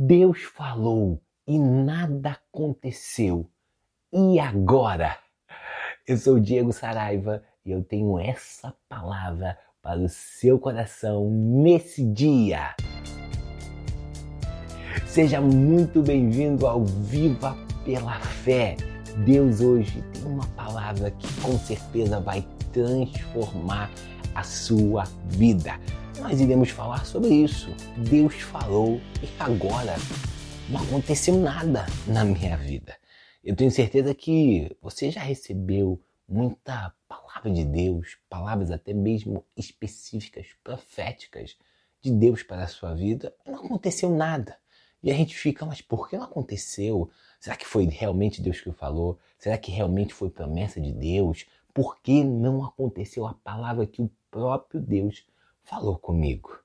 Deus falou e nada aconteceu. E agora? Eu sou o Diego Saraiva e eu tenho essa palavra para o seu coração nesse dia. Seja muito bem-vindo ao Viva pela Fé. Deus hoje tem uma palavra que com certeza vai transformar a sua vida. Nós iremos falar sobre isso. Deus falou e agora não aconteceu nada na minha vida. Eu tenho certeza que você já recebeu muita palavra de Deus, palavras até mesmo específicas, proféticas de Deus para a sua vida. Não aconteceu nada. E a gente fica, mas por que não aconteceu? Será que foi realmente Deus que falou? Será que realmente foi promessa de Deus? Por que não aconteceu a palavra que o próprio Deus falou comigo?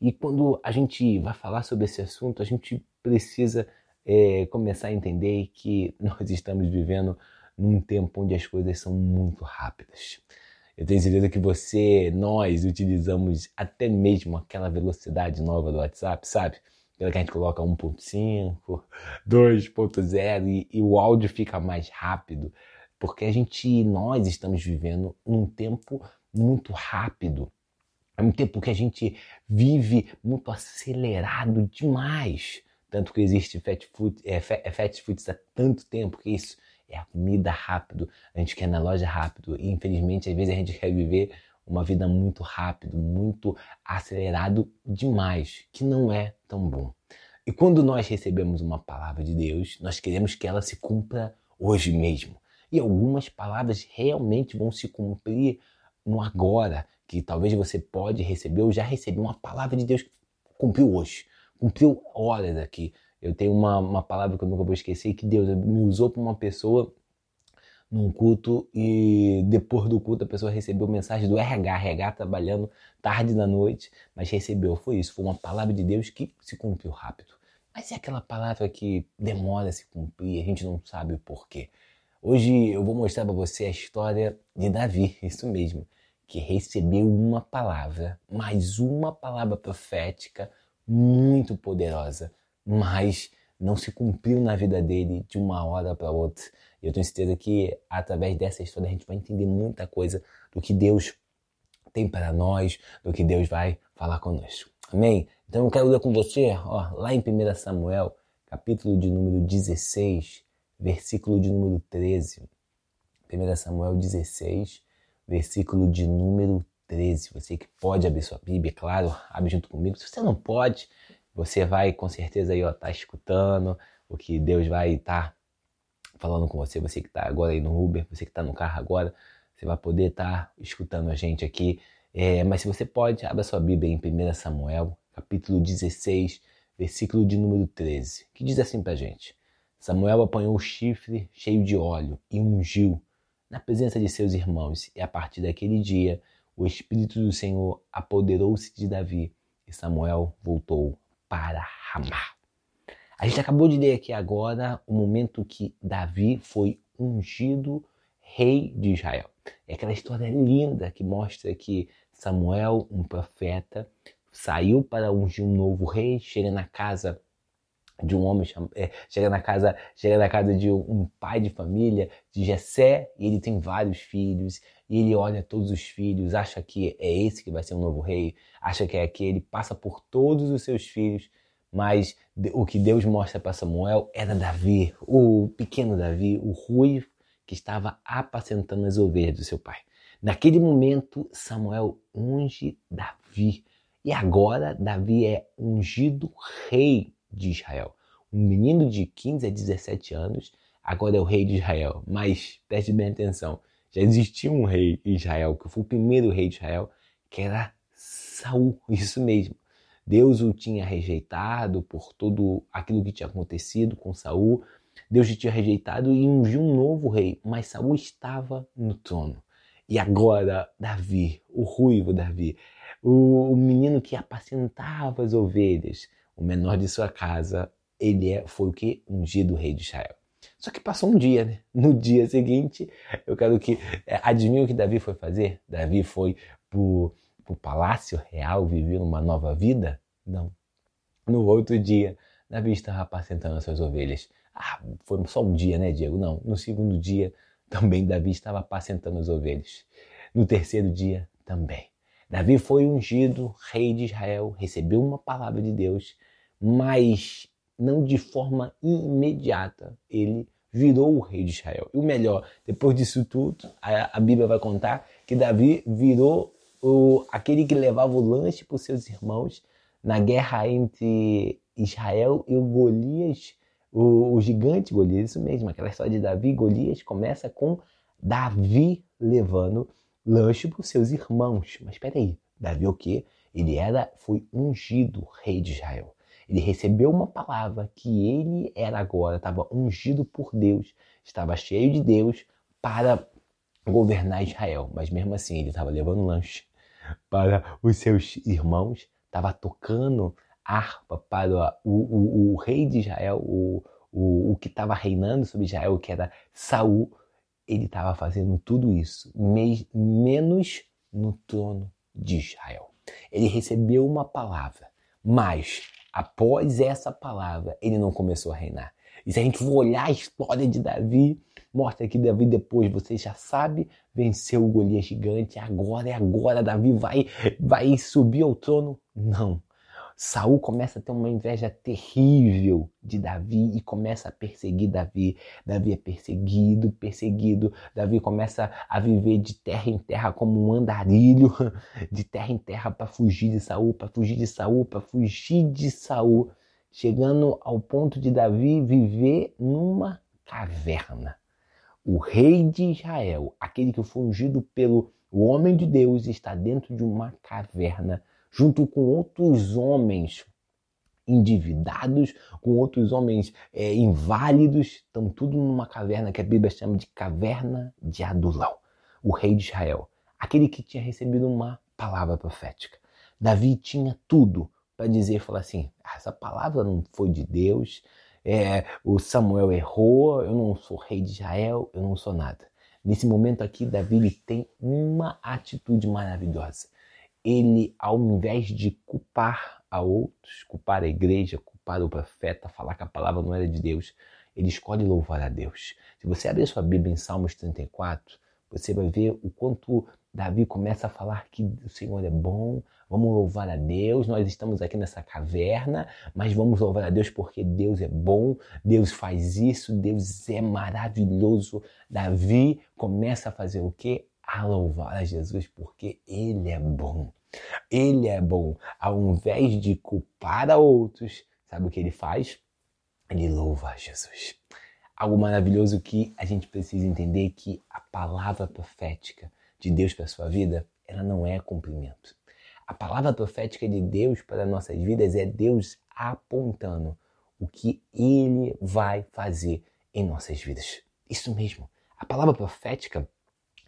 E quando a gente vai falar sobre esse assunto, a gente precisa é, começar a entender que nós estamos vivendo num tempo onde as coisas são muito rápidas. Eu tenho certeza que você, nós utilizamos até mesmo aquela velocidade nova do WhatsApp, sabe? Pela que a gente coloca 1.5, 2.0 e, e o áudio fica mais rápido, porque a gente, nós estamos vivendo num tempo muito rápido. É um tempo que a gente vive muito acelerado demais. Tanto que existe fast food, é, é fast food há tanto tempo que isso é a comida rápido. A gente quer na loja rápido. E infelizmente, às vezes a gente quer viver uma vida muito rápido, muito acelerado demais, que não é tão bom. E quando nós recebemos uma palavra de Deus, nós queremos que ela se cumpra hoje mesmo. E algumas palavras realmente vão se cumprir no agora, que talvez você pode receber ou já recebeu uma palavra de Deus que cumpriu hoje, cumpriu horas aqui. Eu tenho uma, uma palavra que eu nunca vou esquecer, que Deus me usou para uma pessoa num culto e depois do culto a pessoa recebeu mensagem do RH, RH trabalhando tarde da noite, mas recebeu. Foi isso, foi uma palavra de Deus que se cumpriu rápido. Mas é aquela palavra que demora a se cumprir, a gente não sabe o porquê. Hoje eu vou mostrar para você a história de Davi, isso mesmo, que recebeu uma palavra, mais uma palavra profética muito poderosa, mas não se cumpriu na vida dele de uma hora para outra. E eu tenho certeza que através dessa história a gente vai entender muita coisa do que Deus tem para nós, do que Deus vai falar conosco. Amém? Então eu quero ler com você, ó, lá em 1 Samuel, capítulo de número 16, versículo de número 13. 1 Samuel 16, versículo de número 13. Você que pode abrir sua Bíblia, claro, abre junto comigo. Se você não pode, você vai com certeza aí, ó, tá escutando o que Deus vai estar tá falando com você, você que está agora aí no Uber, você que está no carro agora, você vai poder estar tá escutando a gente aqui. É, mas se você pode, abra sua Bíblia em 1 Samuel, capítulo 16, versículo de número 13, que diz assim pra gente: Samuel apanhou o chifre cheio de óleo e ungiu na presença de seus irmãos, e a partir daquele dia o Espírito do Senhor apoderou-se de Davi, e Samuel voltou para Ramá. A gente acabou de ler aqui agora o momento que Davi foi ungido rei de Israel. É aquela história linda que mostra que Samuel, um profeta, saiu para ungir um novo rei, chega na casa de um homem, é, chega na casa, chega na casa de um pai de família, de Jessé, e ele tem vários filhos, e ele olha todos os filhos, acha que é esse que vai ser o novo rei, acha que é aquele, passa por todos os seus filhos, mas o que Deus mostra para Samuel era Davi, o pequeno Davi, o ruivo que estava apacentando as ovelhas do seu pai. Naquele momento, Samuel unge Davi. E agora, Davi é ungido rei de Israel. Um menino de 15 a 17 anos, agora é o rei de Israel. Mas preste bem atenção: já existia um rei em Israel, que foi o primeiro rei de Israel, que era Saul. Isso mesmo. Deus o tinha rejeitado por tudo aquilo que tinha acontecido com Saul. Deus o tinha rejeitado e ungiu um novo rei, mas Saul estava no trono. E agora, Davi, o ruivo Davi, o, menino que apacentava as ovelhas, o menor de sua casa, ele é, foi o que? Ungido rei de Israel. Só que passou um dia, né? No dia seguinte, eu quero que. É, adivinha o que Davi foi fazer? Davi foi pro, pro palácio real viver uma nova vida? Não. No outro dia, Davi estava apacentando as suas ovelhas. Ah, foi só um dia, né, Diego? Não. No segundo dia, também Davi estava apacentando as ovelhas. No terceiro dia, também. Davi foi ungido rei de Israel, recebeu uma palavra de Deus, mas não de forma imediata. Ele virou o rei de Israel. E o melhor, depois disso tudo, a, a Bíblia vai contar que Davi virou o, aquele que levava o lanche para os seus irmãos na guerra entre Israel e o Golias, o, o gigante Golias, isso mesmo, aquela história de Davi e Golias começa com Davi levando lanche para os seus irmãos. Mas espera aí, Davi o quê? Ele era, foi ungido rei de Israel. Ele recebeu uma palavra que ele era agora, estava ungido por Deus, estava cheio de Deus para governar Israel. Mas mesmo assim, ele estava levando lanche para os seus irmãos, estava tocando harpa para o, o, o rei de Israel, o, o, o que estava reinando sobre Israel, que era Saul. Ele estava fazendo tudo isso, menos no trono de Israel. Ele recebeu uma palavra, mas após essa palavra, ele não começou a reinar. E se a gente for olhar a história de Davi, mostra que Davi depois, você já sabe, venceu o Golias gigante, agora é agora, Davi vai, vai subir ao trono. Não. Saul começa a ter uma inveja terrível de Davi e começa a perseguir Davi. Davi é perseguido, perseguido. Davi começa a viver de terra em terra como um andarilho, de terra em terra para fugir de Saul, para fugir de Saul, para fugir de Saul, chegando ao ponto de Davi viver numa caverna. O rei de Israel, aquele que foi ungido pelo homem de Deus, está dentro de uma caverna junto com outros homens endividados, com outros homens é, inválidos, estão tudo numa caverna que a Bíblia chama de caverna de Adulão, o rei de Israel, aquele que tinha recebido uma palavra profética. Davi tinha tudo para dizer, falar assim, ah, essa palavra não foi de Deus, é, o Samuel errou, eu não sou rei de Israel, eu não sou nada. Nesse momento aqui, Davi tem uma atitude maravilhosa ele, ao invés de culpar a outros, culpar a igreja, culpar o profeta, falar que a palavra não era de Deus, ele escolhe louvar a Deus. Se você abrir sua Bíblia em Salmos 34, você vai ver o quanto Davi começa a falar que o Senhor é bom, vamos louvar a Deus, nós estamos aqui nessa caverna, mas vamos louvar a Deus porque Deus é bom, Deus faz isso, Deus é maravilhoso. Davi começa a fazer o quê? A louvar a Jesus porque Ele é bom. Ele é bom. Ao invés de culpar a outros, sabe o que ele faz? Ele louva a Jesus. Algo maravilhoso que a gente precisa entender que a palavra profética de Deus para a sua vida, ela não é cumprimento. A palavra profética de Deus para nossas vidas é Deus apontando o que Ele vai fazer em nossas vidas. Isso mesmo. A palavra profética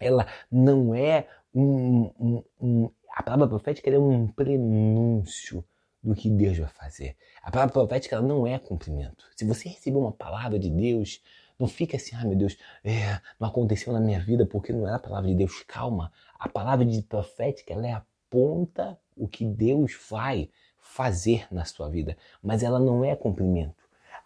ela não é um, um, um a palavra profética é um prenúncio do que Deus vai fazer. A palavra profética não é cumprimento. Se você receber uma palavra de Deus, não fica assim, ah meu Deus, é, não aconteceu na minha vida porque não é a palavra de Deus. Calma, a palavra de profética ela é aponta o que Deus vai fazer na sua vida, mas ela não é cumprimento.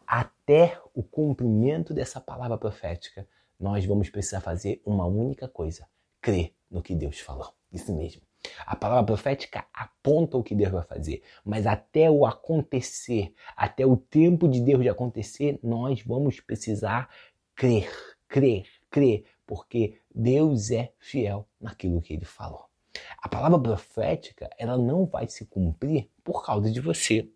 Até o cumprimento dessa palavra profética, nós vamos precisar fazer uma única coisa: crer no que Deus falou. Isso mesmo. A palavra profética aponta o que Deus vai fazer, mas até o acontecer, até o tempo de Deus de acontecer, nós vamos precisar crer, crer, crer, porque Deus é fiel naquilo que ele falou. A palavra profética, ela não vai se cumprir por causa de você.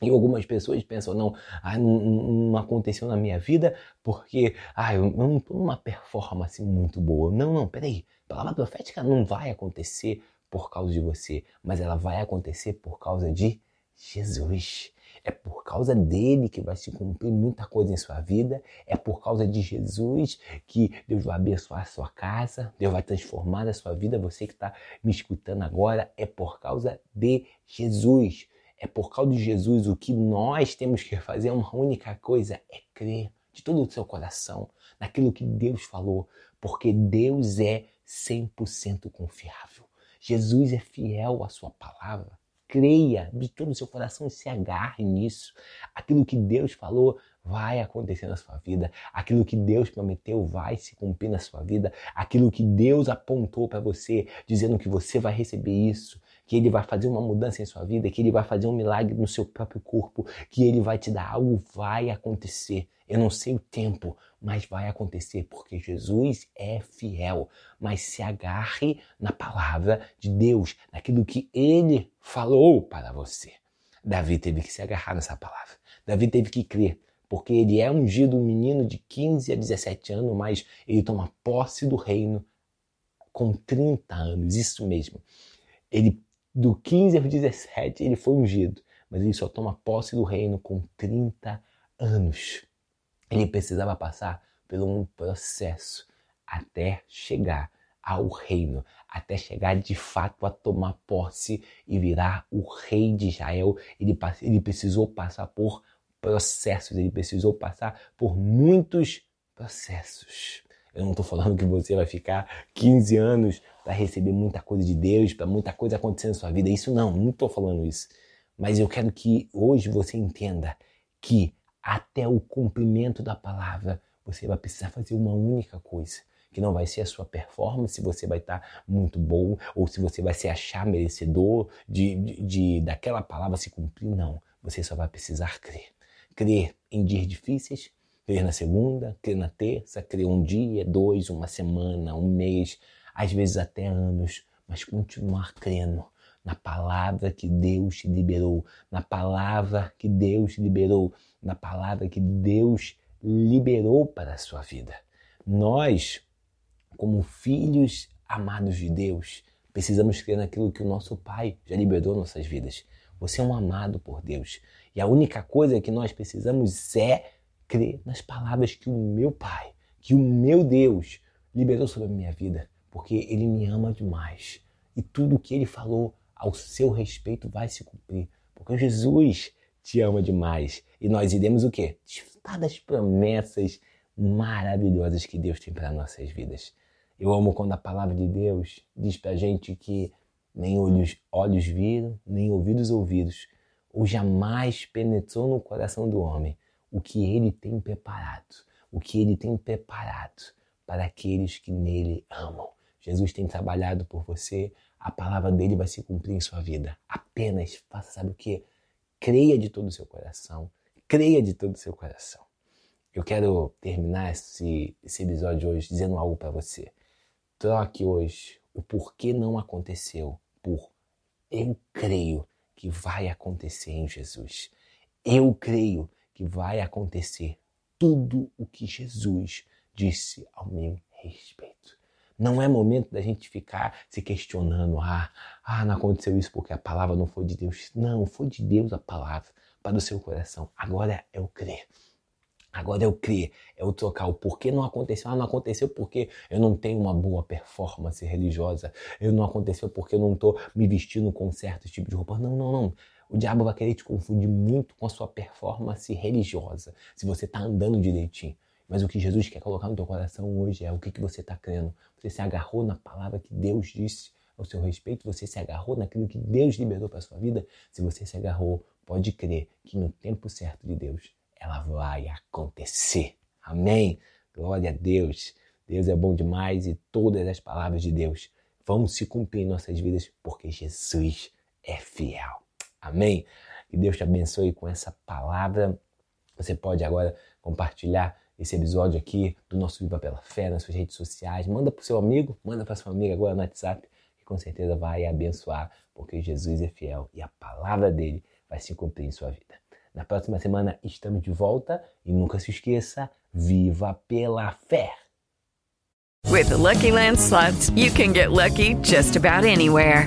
E algumas pessoas pensam, não, ah, não, aconteceu na minha vida porque ah, eu não estou numa performance muito boa. Não, não, peraí. A palavra profética não vai acontecer por causa de você, mas ela vai acontecer por causa de Jesus. É por causa dele que vai se cumprir muita coisa em sua vida. É por causa de Jesus que Deus vai abençoar a sua casa, Deus vai transformar a sua vida. Você que está me escutando agora, é por causa de Jesus. É por causa de Jesus. O que nós temos que fazer uma única coisa: é crer de todo o seu coração naquilo que Deus falou, porque Deus é 100% confiável. Jesus é fiel à sua palavra. Creia de todo o seu coração e se agarre nisso. Aquilo que Deus falou vai acontecer na sua vida. Aquilo que Deus prometeu vai se cumprir na sua vida. Aquilo que Deus apontou para você, dizendo que você vai receber isso, que Ele vai fazer uma mudança em sua vida, que Ele vai fazer um milagre no seu próprio corpo, que Ele vai te dar algo, vai acontecer. Eu não sei o tempo, mas vai acontecer porque Jesus é fiel. Mas se agarre na palavra de Deus, naquilo que ele falou para você. Davi teve que se agarrar nessa palavra. Davi teve que crer, porque ele é ungido um menino de 15 a 17 anos, mas ele toma posse do reino com 30 anos, isso mesmo. Ele do 15 aos 17 ele foi ungido, mas ele só toma posse do reino com 30 anos. Ele precisava passar por um processo até chegar ao reino, até chegar de fato a tomar posse e virar o rei de Israel. Ele, ele precisou passar por processos, ele precisou passar por muitos processos. Eu não estou falando que você vai ficar 15 anos para receber muita coisa de Deus, para muita coisa acontecer na sua vida. Isso não, não estou falando isso. Mas eu quero que hoje você entenda que até o cumprimento da palavra, você vai precisar fazer uma única coisa. Que não vai ser a sua performance, se você vai estar muito bom, ou se você vai se achar merecedor de, de, de daquela palavra se cumprir. Não. Você só vai precisar crer. Crer em dias difíceis, crer na segunda, crer na terça, crer um dia, dois, uma semana, um mês, às vezes até anos, mas continuar crendo na palavra que Deus te liberou, na palavra que Deus te liberou, na palavra que Deus liberou para a sua vida. Nós, como filhos amados de Deus, precisamos crer naquilo que o nosso Pai já liberou nossas vidas. Você é um amado por Deus. E a única coisa que nós precisamos é crer nas palavras que o meu Pai, que o meu Deus liberou sobre a minha vida, porque Ele me ama demais. E tudo o que Ele falou ao seu respeito vai se cumprir, porque Jesus te ama demais. E nós iremos o quê? Desfrutar das promessas maravilhosas que Deus tem para nossas vidas. Eu amo quando a palavra de Deus diz para gente que nem olhos, olhos viram, nem ouvidos ouvidos, ou jamais penetrou no coração do homem o que ele tem preparado, o que ele tem preparado para aqueles que nele amam. Jesus tem trabalhado por você, a palavra dele vai se cumprir em sua vida. Apenas faça, sabe o que? Creia de todo o seu coração. Creia de todo o seu coração. Eu quero terminar esse, esse episódio hoje dizendo algo para você. Troque hoje o porquê não aconteceu por eu creio que vai acontecer em Jesus. Eu creio que vai acontecer tudo o que Jesus disse ao meu respeito. Não é momento da gente ficar se questionando, ah, ah, não aconteceu isso porque a palavra não foi de Deus. Não, foi de Deus a palavra para o seu coração. Agora é o crer. Agora é o crer, é o trocar o porquê não aconteceu. Ah, não aconteceu porque eu não tenho uma boa performance religiosa. Eu não aconteceu porque eu não estou me vestindo com certo tipo de roupa. Não, não, não. O diabo vai querer te confundir muito com a sua performance religiosa, se você está andando direitinho. Mas o que Jesus quer colocar no teu coração hoje é o que, que você está crendo. Você se agarrou na palavra que Deus disse ao seu respeito, você se agarrou naquilo que Deus liberou para sua vida. Se você se agarrou, pode crer que no tempo certo de Deus ela vai acontecer. Amém? Glória a Deus. Deus é bom demais e todas as palavras de Deus vão se cumprir em nossas vidas porque Jesus é fiel. Amém? Que Deus te abençoe com essa palavra. Você pode agora compartilhar esse episódio aqui do nosso Viva pela Fé nas suas redes sociais. Manda para o seu amigo, manda para sua amiga agora no WhatsApp, que com certeza vai abençoar, porque Jesus é fiel e a palavra dele vai se cumprir em sua vida. Na próxima semana estamos de volta e nunca se esqueça, viva pela fé! With the Lucky Land slots, you can get lucky just about anywhere.